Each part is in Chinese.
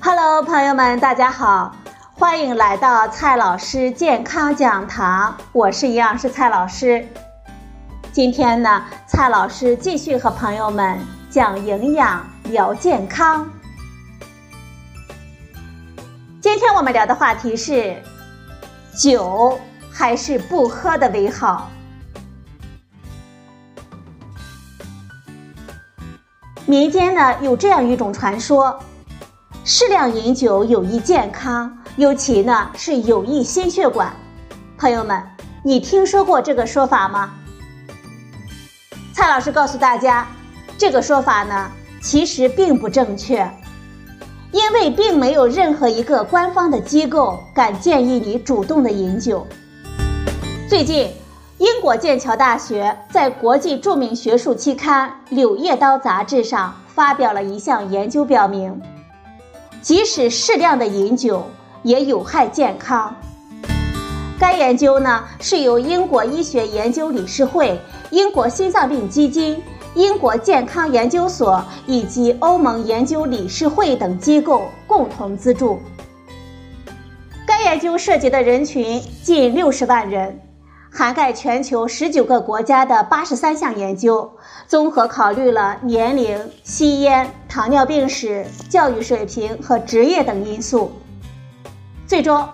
朋友们，大家好，欢迎来到蔡老师健康讲堂，我是营养师蔡老师。今天呢，蔡老师继续和朋友们讲营养、聊健康。今天我们聊的话题是：酒还是不喝的为好。民间呢有这样一种传说。适量饮酒有益健康，尤其呢是有益心血管。朋友们，你听说过这个说法吗？蔡老师告诉大家，这个说法呢其实并不正确，因为并没有任何一个官方的机构敢建议你主动的饮酒。最近，英国剑桥大学在国际著名学术期刊《柳叶刀》杂志上发表了一项研究，表明。即使适量的饮酒也有害健康。该研究呢是由英国医学研究理事会、英国心脏病基金、英国健康研究所以及欧盟研究理事会等机构共同资助。该研究涉及的人群近六十万人。涵盖全球十九个国家的八十三项研究，综合考虑了年龄、吸烟、糖尿病史、教育水平和职业等因素。最终，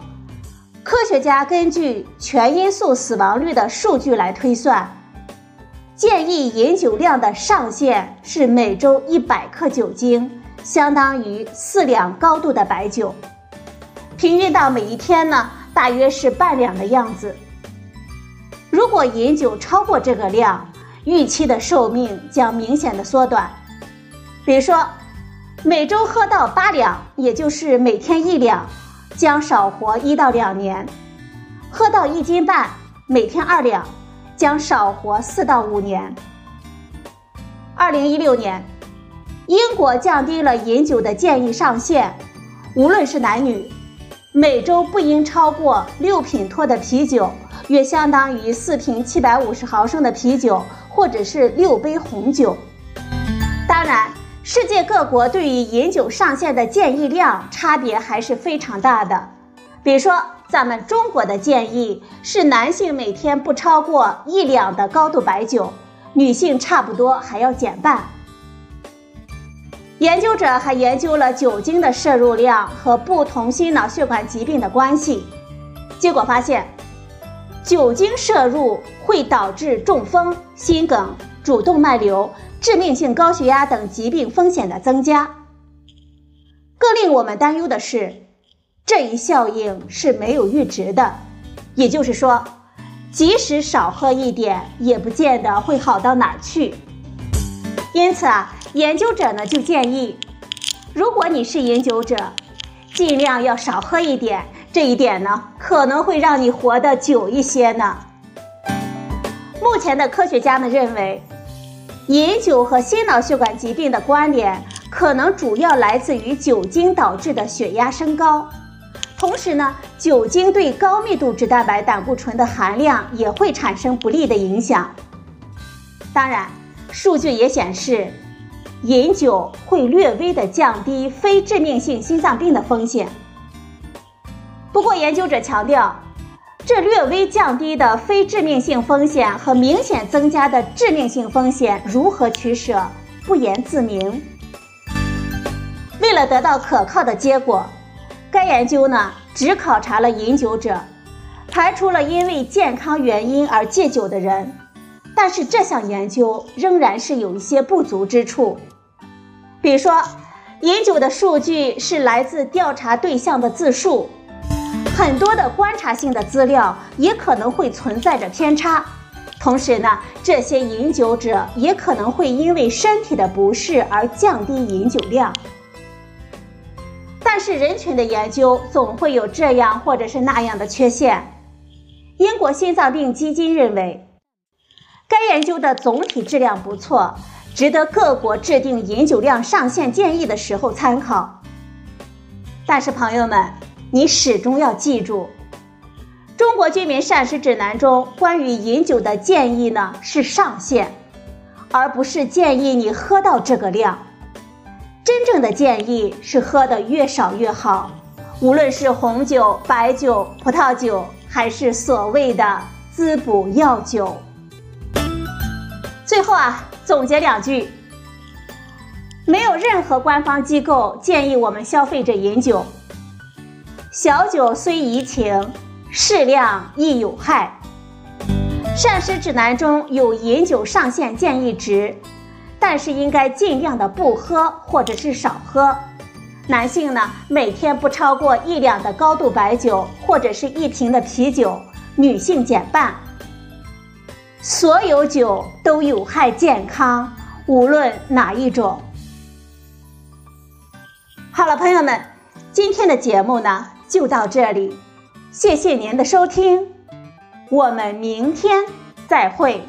科学家根据全因素死亡率的数据来推算，建议饮酒量的上限是每周一百克酒精，相当于四两高度的白酒，平均到每一天呢，大约是半两的样子。如果饮酒超过这个量，预期的寿命将明显的缩短。比如说，每周喝到八两，也就是每天一两，将少活一到两年；喝到一斤半，每天二两，将少活四到五年。二零一六年，英国降低了饮酒的建议上限，无论是男女，每周不应超过六品托的啤酒。约相当于四瓶七百五十毫升的啤酒，或者是六杯红酒。当然，世界各国对于饮酒上限的建议量差别还是非常大的。比如说，咱们中国的建议是男性每天不超过一两的高度白酒，女性差不多还要减半。研究者还研究了酒精的摄入量和不同心脑血管疾病的关系，结果发现。酒精摄入会导致中风、心梗、主动脉瘤、致命性高血压等疾病风险的增加。更令我们担忧的是，这一效应是没有阈值的，也就是说，即使少喝一点，也不见得会好到哪儿去。因此啊，研究者呢就建议，如果你是饮酒者，尽量要少喝一点。这一点呢，可能会让你活得久一些呢。目前的科学家们认为，饮酒和心脑血管疾病的关联可能主要来自于酒精导致的血压升高。同时呢，酒精对高密度脂蛋白胆固醇的含量也会产生不利的影响。当然，数据也显示，饮酒会略微的降低非致命性心脏病的风险。不过，研究者强调，这略微降低的非致命性风险和明显增加的致命性风险如何取舍，不言自明。为了得到可靠的结果，该研究呢只考察了饮酒者，排除了因为健康原因而戒酒的人。但是这项研究仍然是有一些不足之处，比如说，饮酒的数据是来自调查对象的自述。很多的观察性的资料也可能会存在着偏差，同时呢，这些饮酒者也可能会因为身体的不适而降低饮酒量。但是人群的研究总会有这样或者是那样的缺陷。英国心脏病基金认为，该研究的总体质量不错，值得各国制定饮酒量上限建议的时候参考。但是朋友们。你始终要记住，《中国居民膳食指南》中关于饮酒的建议呢是上限，而不是建议你喝到这个量。真正的建议是喝的越少越好，无论是红酒、白酒、葡萄酒，还是所谓的滋补药酒。最后啊，总结两句：没有任何官方机构建议我们消费者饮酒。小酒虽怡情，适量亦有害。膳食指南中有饮酒上限建议值，但是应该尽量的不喝或者是少喝。男性呢，每天不超过一两的高度白酒或者是一瓶的啤酒；女性减半。所有酒都有害健康，无论哪一种。好了，朋友们，今天的节目呢就到这里，谢谢您的收听，我们明天再会。